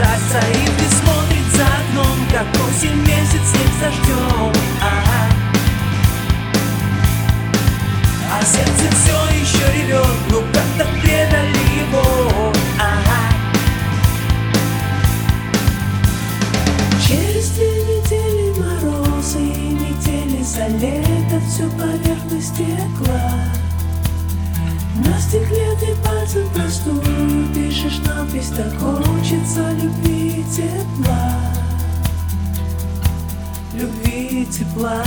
стоит и смотрит за окном Как осень месяц с дождем а, а сердце все еще ревет Ну как-то предали его. А, Через две недели морозы и метели За лето всю поверхность стекла. На стекле ты пальцем простую Пишешь надпись, так и тепла.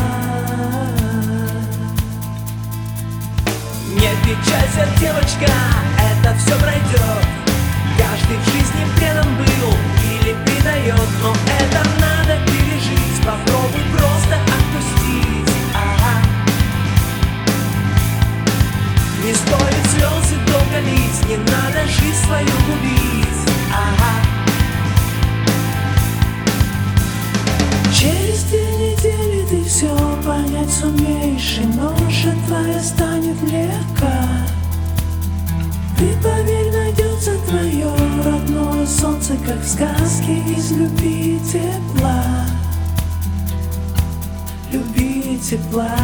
Не печалься, девочка, это все пройдет Каждый в жизни предан был или предает Но это надо пережить, попробуй просто отпустить. Ага. Не стоит слезы долго лить, не надо жизнь свою губить сумеешь И ноша твоя станет легка Ты поверь, найдется твое родное солнце Как в сказке из любви и тепла Любви и тепла